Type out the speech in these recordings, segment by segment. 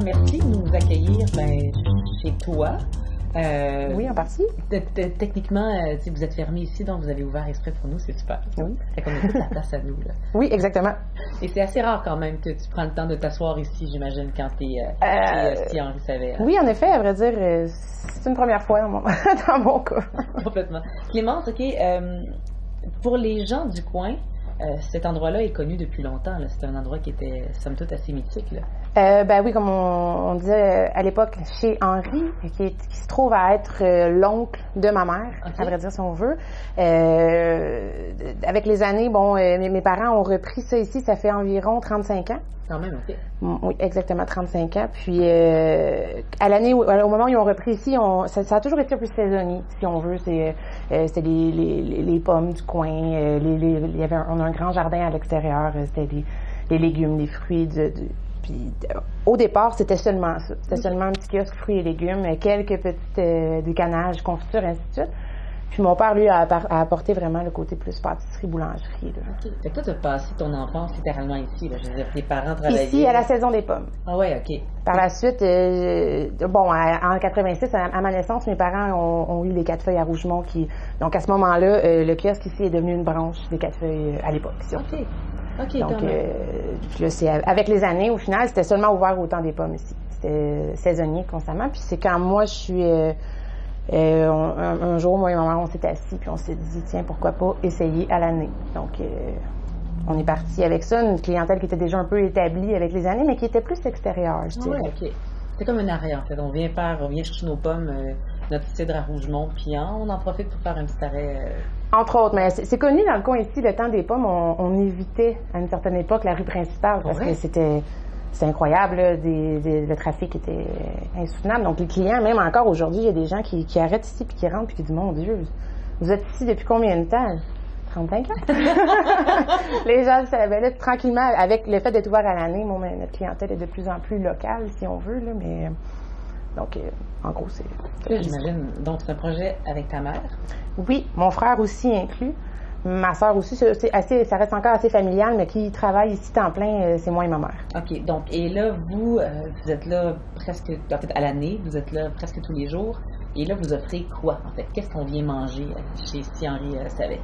Merci de nous accueillir ben, chez toi. Euh, oui, en partie. Techniquement, euh, vous êtes fermé ici, donc vous avez ouvert exprès pour nous, c'est super. Oui. Fait qu'on a toute la place à nous. Là. Oui, exactement. Et c'est assez rare quand même que tu prends le temps de t'asseoir ici, j'imagine, quand tu es euh, si Henri savait. Oui, en effet, à vrai dire, c'est une première fois dans mon, dans mon cas. Complètement. Clémence, OK, pour les gens du coin, euh, cet endroit-là est connu depuis longtemps. C'est un endroit qui était, somme toute, assez mythique. Là. Euh, ben oui, comme on, disait à l'époque, chez Henri, qui, se trouve à être euh, l'oncle de ma mère, à vrai dire, si on veut. avec les années, bon, mes, parents ont repris ça ici, ça fait environ 35 ans. Quand même, OK. Oui, exactement, 35 ans. Puis, à l'année, au moment où ils ont repris ici, ça, a toujours été un peu saisonnier, si on veut. C'est, c'était les, pommes du coin. il y avait on a un grand jardin à l'extérieur. C'était des, légumes, des fruits, de, puis au départ, c'était seulement ça. C'était seulement un petit kiosque fruits et légumes, quelques petites euh, décanages, confitures, ainsi de suite. Puis mon père, lui, a, apporté vraiment le côté plus pâtisserie-boulangerie. OK. Fait que toi, tu as passé ton enfance littéralement ici. Là. Je veux dire, tes parents travaillaient. Ici, à la saison des pommes. Ah ouais, OK. Par la suite, euh, bon, en 86, à, ma naissance, mes parents ont, eu les quatre feuilles à Rougemont. Qui, donc, à ce moment-là, euh, le kiosque ici est devenu une branche des quatre feuilles euh, à l'époque. OK. Donc, là, avec les années, au final, c'était seulement ouvert au temps des pommes ici. C'était saisonnier constamment. Puis c'est quand moi, je suis euh, un, jour, moi et ma mère, on s'est assis puis on s'est dit, tiens, pourquoi pas essayer à l'année. Donc, euh, on est parti avec ça, une clientèle qui était déjà un peu établie avec les années, mais qui était plus extérieure, je dirais. OK. C'est comme un arrêt, en fait. On vient faire, on vient chercher nos pommes, euh, notre cidre à Rougemont, puis on en profite pour faire un petit arrêt. Entre autres, mais c'est connu dans le coin ici, le temps des pommes, on, évitait à une certaine époque la rue principale parce que c'était c'est incroyable, le trafic était insoutenable. Donc les clients, même encore aujourd'hui, il y a des gens qui, arrêtent ici puis qui rentrent puis qui disent Mon Dieu, vous êtes ici depuis combien de temps 35 ans. les gens ben là, tranquillement, avec le fait d'être ouvert à l'année, notre clientèle est de plus en plus locale, si on veut, là, mais donc, euh, en gros, c'est. J'imagine. Donc, c'est un projet avec ta mère? Oui, mon frère aussi inclus. Ma soeur aussi, c'est assez, ça reste encore assez familial, mais qui travaille ici temps plein, euh, c'est moi et ma mère. OK. Donc, et là, vous, euh, vous êtes là presque, en fait, à l'année, vous êtes là presque tous les jours. Et là, vous offrez quoi, en fait? Qu'est-ce qu'on vient manger euh, chez Si Henri Savet?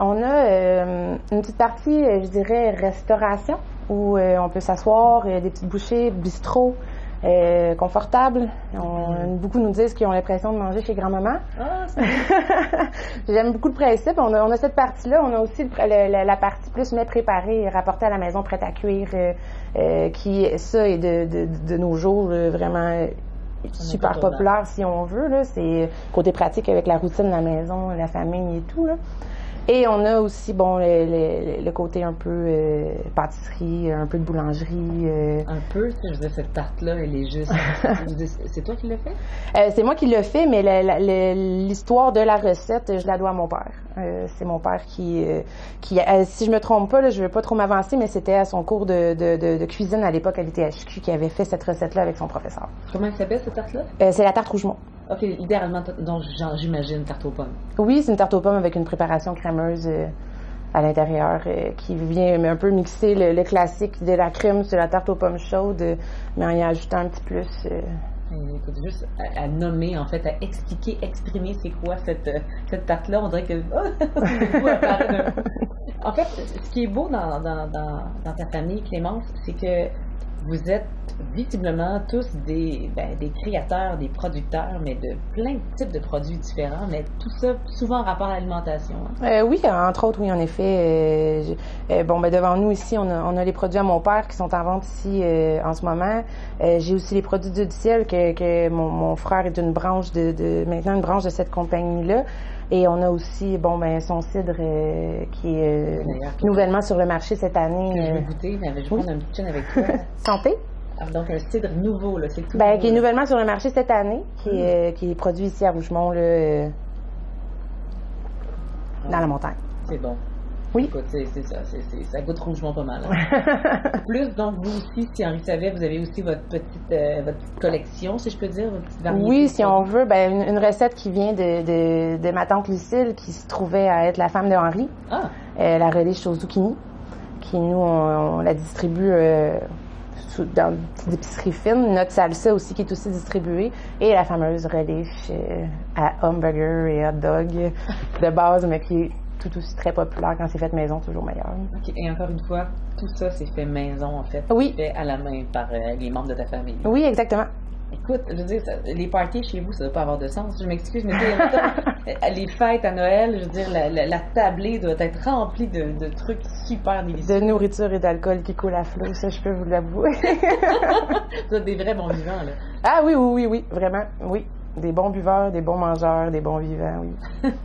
on a une petite partie, je dirais, restauration, où on peut s'asseoir, des petites bouchées, bistrot, euh, confortable. On, beaucoup nous disent qu'ils ont l'impression de manger chez grand-maman. Ah, J'aime beaucoup le principe. On a, cette partie-là. On a aussi la, partie plus mets préparé, rapporté à la maison, prête à cuire, euh, euh, qui, ça, est de, nos jours vraiment super populaire, si on veut. C'est côté pratique avec la routine de la maison, la famille et tout. Là. Et on a aussi, bon, le, côté un peu euh, pâtisserie, un peu de boulangerie. Euh. Un peu, je veux dire, cette tarte-là, elle est juste. c'est toi qui l'as fait? Euh, c'est moi qui l'ai fait, mais l'histoire de la recette, je la dois à mon père. c'est mon père qui, qui si je me trompe pas, là, je veux pas trop m'avancer, mais c'était à son cours de, de, cuisine à l'époque à l'ITHQ qui avait fait cette recette-là avec son professeur. Comment elle s'appelle, cette tarte-là? c'est la tarte Rougemont. OK, idéalement, donc j'imagine tarte aux pommes. Oui, c'est une tarte aux pommes avec une préparation crémeuse euh, à l'intérieur euh, qui vient un peu mixer le, classique de la crème sur la tarte aux pommes chaude, euh, mais en y ajoutant un petit plus. Écoute, juste à, nommer, en fait, à expliquer, exprimer c'est quoi cette, cette tarte-là, on dirait que En fait, ce qui est beau dans, dans, dans, dans ta famille, Clémence, c'est que vous êtes visiblement tous des, ben, des créateurs, des producteurs, mais de plein de types de produits différents, mais tout ça souvent en rapport à l'alimentation. Hein? Euh, oui, entre autres, oui, en effet. Euh, euh, bon, ben, devant nous ici, on a, on a, les produits à mon père qui sont en vente ici en ce moment. J'ai aussi les produits du ciel que, que mon, mon, frère est une branche de, de, maintenant une branche de cette compagnie-là. Et on a aussi, bon, ben, son cidre qui est nouvellement sur le marché cette année. je vais goûter, mais je vais prendre un petit avec toi. Santé. Ah, donc un cidre nouveau, là, c'est tout. Ben, qui est nouvellement sur le marché cette année, qui, est, hmm. qui est produit ici à Rougemont, là, euh, dans la montagne. C'est bon. Oui. Écoute, c'est ça, ça goûte rougemont pas mal. Hein. Plus, donc, vous aussi, si Henri savait, vous avez aussi votre petite, euh, votre petite collection, si je peux dire, votre petite variété. Oui, si on veut, ben, une, recette qui vient de, de, de, ma tante Lucille, qui se trouvait à être la femme de Henri. Ah. Euh, la relige chez Zucchini, qui, nous, on, la distribue dans des épiceries fines, notre salsa aussi qui est aussi distribuée, et la fameuse relish à hamburger et hot dog de base, mais qui est tout aussi très populaire quand c'est fait maison, toujours meilleur. Et encore une fois, tout ça, c'est fait maison, en fait. Oui. Fait à la main par les membres de ta famille. Oui, exactement. Écoute, je veux dire, les parties chez vous, ça ne doit pas avoir de sens. Je m'excuse, mais les fêtes à Noël, je veux dire, la, tablée doit être remplie de, trucs super délicieux. De nourriture et d'alcool qui coulent à flot, ça, je peux vous l'avouer. vous des vrais bons vivants, là. Ah oui, oui, oui, oui, vraiment, oui. Des bons buveurs, des bons mangeurs, des bons vivants, oui.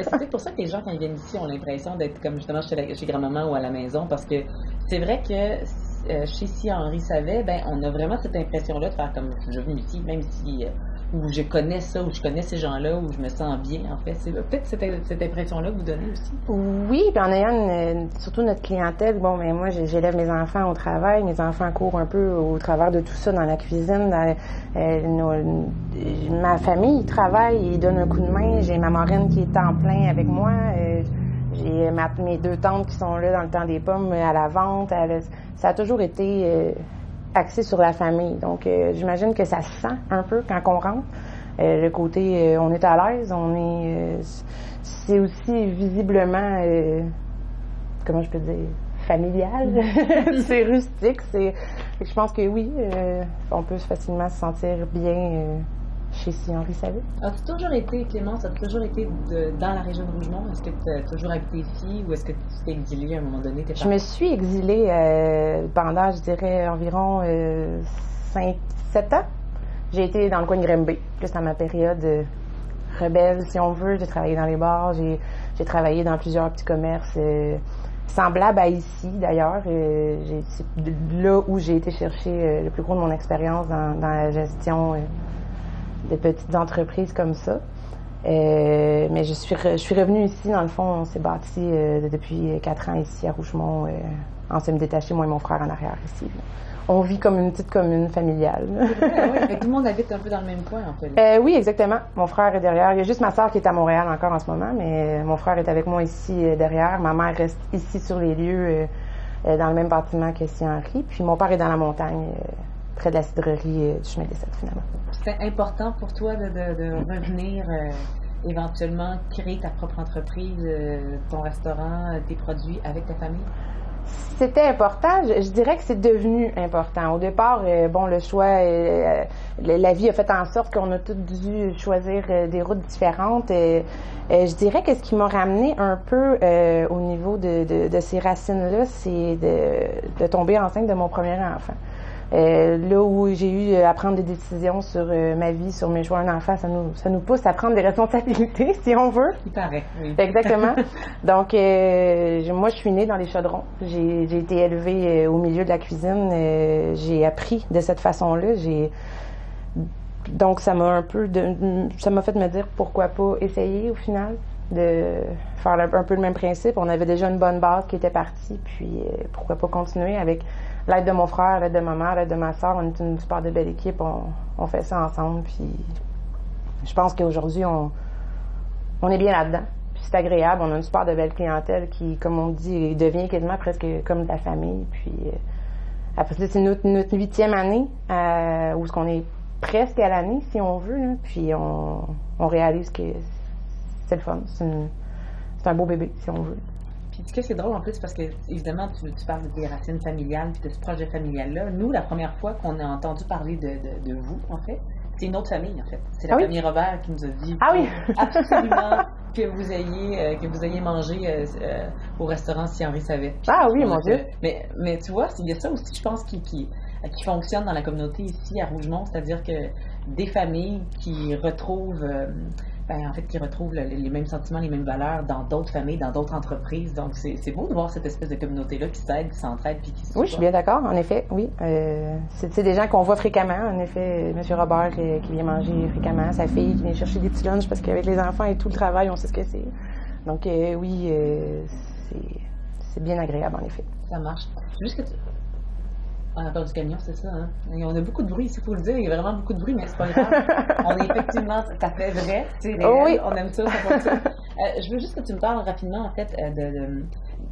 c'est peut-être pour ça que les gens, quand ils viennent ici, ont l'impression d'être comme justement chez, chez grand-maman ou à la maison, parce que c'est vrai que euh, chez Si Henri Savet, ben, on a vraiment cette impression-là de faire comme je viens ici, même si euh, où je connais ça, où je connais ces gens-là, où je me sens bien, en fait. C'est peut-être cette, impression-là que vous donnez aussi. Oui, puis en ayant surtout notre clientèle, bon, mais ben, moi, j'élève mes enfants au travail, mes enfants courent un peu au travers de tout ça dans la cuisine, euh, ma famille travaille, ils donnent un coup de main, j'ai ma marraine qui est en plein avec moi, j'ai mes deux tantes qui sont là dans le temps des pommes à la vente. ça a toujours été euh, axé sur la famille. Donc, euh, j'imagine que ça se sent un peu quand on rentre. Euh, le côté, on est à l'aise, on est. c'est aussi visiblement, comment je peux dire, familial. c'est rustique. C'est. Je pense que oui, on peut facilement se sentir bien chez Si Henri? As-tu toujours été, Clémence, as-tu toujours été dans la région de Rougemont? Est-ce que tu as toujours habité ici ou est-ce que tu t'es exilée à un moment donné? Je me suis exilée euh, pendant, je dirais, environ 5-7 euh, ans. J'ai été dans le coin de Grimby, plus dans ma période euh, rebelle, si on veut. J'ai travaillé dans les bars, j'ai travaillé dans plusieurs petits commerces semblables à ici, d'ailleurs. c'est là où j'ai été chercher le plus gros de mon expérience dans, dans la gestion de petites entreprises comme ça. Euh, mais je suis, je suis revenue ici, dans le fond, on s'est bâti euh, depuis quatre ans ici à Rougemont. Euh, on s'est détaché, moi et mon frère, en arrière ici. On vit comme une petite commune familiale. oui, tout le monde habite un peu dans le même coin, en fait. oui, exactement. Mon frère est derrière. Il y a juste ma soeur qui est à Montréal encore en ce moment, mais mon frère est avec moi ici derrière. Ma mère reste ici sur les lieux, dans le même bâtiment que si Henri. Puis mon père est dans la montagne près de la cidrerie euh, du chemin des Sept, finalement. C'est important pour toi de, revenir euh, éventuellement créer ta propre entreprise, euh, ton restaurant, tes produits avec ta famille? C'était important. Je, dirais que c'est devenu important. Au départ, bon, le choix, la vie a fait en sorte qu'on a tous dû choisir des routes différentes. je dirais que ce qui m'a ramené un peu au niveau de, de ces racines-là, c'est de, de, tomber enceinte de mon premier enfant. Euh, là où j'ai eu à prendre des décisions sur euh, ma vie, sur mes choix ça nous, ça nous pousse à prendre des responsabilités, si on veut. Il paraît, oui. Exactement. Donc, euh, moi, je suis née dans les chaudrons. J'ai, été élevée au milieu de la cuisine. j'ai appris de cette façon-là. J'ai donc ça m'a un peu de, ça m'a fait me dire pourquoi pas essayer au final de faire un peu le même principe. On avait déjà une bonne base qui était partie, puis pourquoi pas continuer avec l'aide de mon frère, l'aide de ma mère, l'aide de ma soeur, on est une super de belle équipe. On, fait ça ensemble. Puis je pense qu'aujourd'hui, on, on est bien là-dedans. Puis c'est agréable. On a une super de belle clientèle qui, comme on dit, devient quasiment presque comme de la famille. Puis euh, après ça, c'est notre, huitième année euh, où ce qu'on est presque à l'année, si on veut. Puis on, on réalise que c'est le fun. C'est un beau bébé, si on veut. Puis ce que c'est drôle en plus, parce que évidemment, tu, tu parles des racines familiales, puis de ce projet familial-là. Nous, la première fois qu'on a entendu parler de, de, vous, en fait, c'est une autre famille, en fait. C'est la ah famille Robert qui nous a dit ah oui. absolument que vous ayez euh, que vous ayez mangé euh, euh, au restaurant si Henri savait. Ah oui, mon Dieu. Mais, mais tu vois, il y a ça aussi, je pense, qui, qui, qui fonctionne dans la communauté ici à Rougemont, c'est-à-dire que des familles qui retrouvent ben, en fait, qui retrouvent les mêmes sentiments, les mêmes valeurs dans d'autres familles, dans d'autres entreprises. Donc, c'est beau de voir cette espèce de communauté-là qui s'aide, qui s'entraide, puis qui se Oui, je suis bien d'accord, en effet, oui. Euh, c'est des gens qu'on voit fréquemment. En effet, M. Robert qui, qui, vient manger fréquemment, sa fille qui vient chercher des petits lunchs parce qu'avec les enfants et tout le travail, on sait ce que c'est. Donc, euh, oui, euh, c'est bien agréable, en effet. Ça marche. Juste que tu on a peur du camion, c'est ça. Hein? on a beaucoup de bruit ici, il faut le dire. Il y a vraiment beaucoup de bruit, mais c'est pas grave. on est effectivement, ça fait vrai. oui. On aime ça, ça fonctionne. Euh, je veux juste que tu me parles rapidement, en fait, euh, de,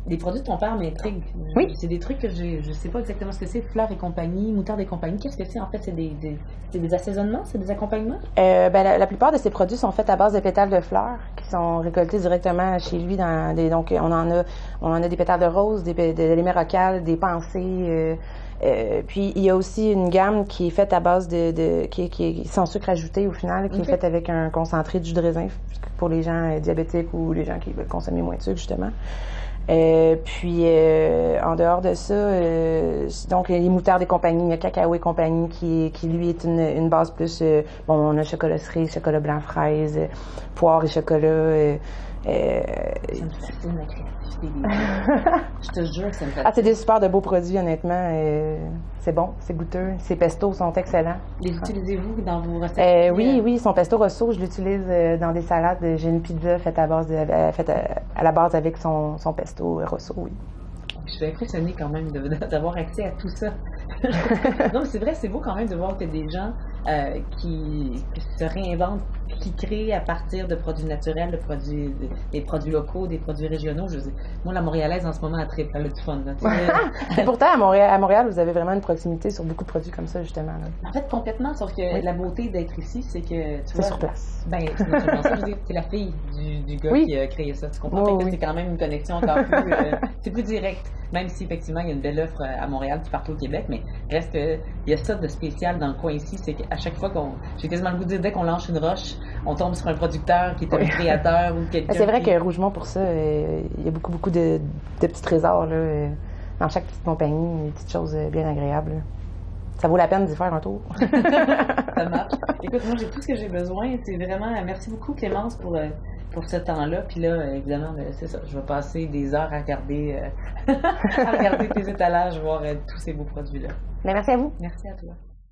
les produits de ton père m'intriguent. Oui. C'est des trucs que je ne sais pas exactement ce que c'est. Fleurs et compagnie, moutarde et compagnie. Qu'est-ce que c'est en fait? C'est des, des, des, assaisonnements C'est des accompagnements? Euh, ben, la, plupart de ces produits sont faits à base de pétales de fleurs qui sont récoltés directement chez lui. Dans des, donc, on en, a, on en a des pétales de rose, des, des, des des pensées. Euh, euh, puis il y a aussi une gamme qui est faite à base de, de qui, qui, est sans sucre ajouté au final, qui est faite avec un concentré de jus de raisin pour les gens diabétiques ou les gens qui veulent consommer moins de sucre justement. Euh, puis euh, en dehors de ça, euh, donc les moutardes et compagnie, il y a cacao et compagnie qui, qui lui est une, une base plus bon, on a chocolat cerise, chocolat blanc fraise, poire et chocolat. Ça me créativité Je te jure que ça me fascine. Ah, c'est des super de beaux produits, honnêtement. c'est bon, c'est goûteux. Ces pestos sont excellents. Les utilisez-vous dans vos recettes? oui, oui, son pesto rosso, je l'utilise dans des salades. J'ai une pizza faite à base de, faite à, la base avec son, son pesto rosso, oui. Je suis impressionnée quand même d'avoir accès à tout ça. non, c'est vrai, c'est beau quand même de voir que des gens euh, qui, se réinventent, qui créent à partir de produits naturels, de produits, des produits locaux, des produits régionaux. Je moi, la Montréalaise, en ce moment, elle triple, elle a du fun. Pourtant, à Montréal, à Montréal, vous avez vraiment une proximité sur beaucoup de produits comme ça, justement. En fait, complètement, sauf que la beauté d'être ici, c'est que, tu vois... sur place. Ben, c'est la fille du, du gars qui a créé ça. Tu comprends? c'est quand même une connexion encore plus... Euh, c'est plus direct. Même si, effectivement, il y a une belle offre à Montréal puis partout au Québec, mais reste qu'il y a ça de spécial dans le coin ici, c'est qu'à chaque fois qu'on... J'ai quasiment le goût de dire, dès qu'on lance une roche, on tombe sur un producteur qui est un créateur ou quelqu'un C'est vrai que Rougemont, pour ça, euh, il y a beaucoup, beaucoup de, petits trésors, là, euh, dans chaque petite compagnie, des petites choses euh, bien agréables. Ça vaut la peine d'y faire un tour. ça marche. Écoute, moi, j'ai tout ce que j'ai besoin. C'est vraiment... Merci beaucoup, Clémence, pour pour ce temps-là. Puis là, évidemment, ben, c'est ça. Je vais passer des heures à regarder, euh, à regarder tes étalages, voir euh, tous ces beaux produits-là. Ben, merci à vous. Merci à toi.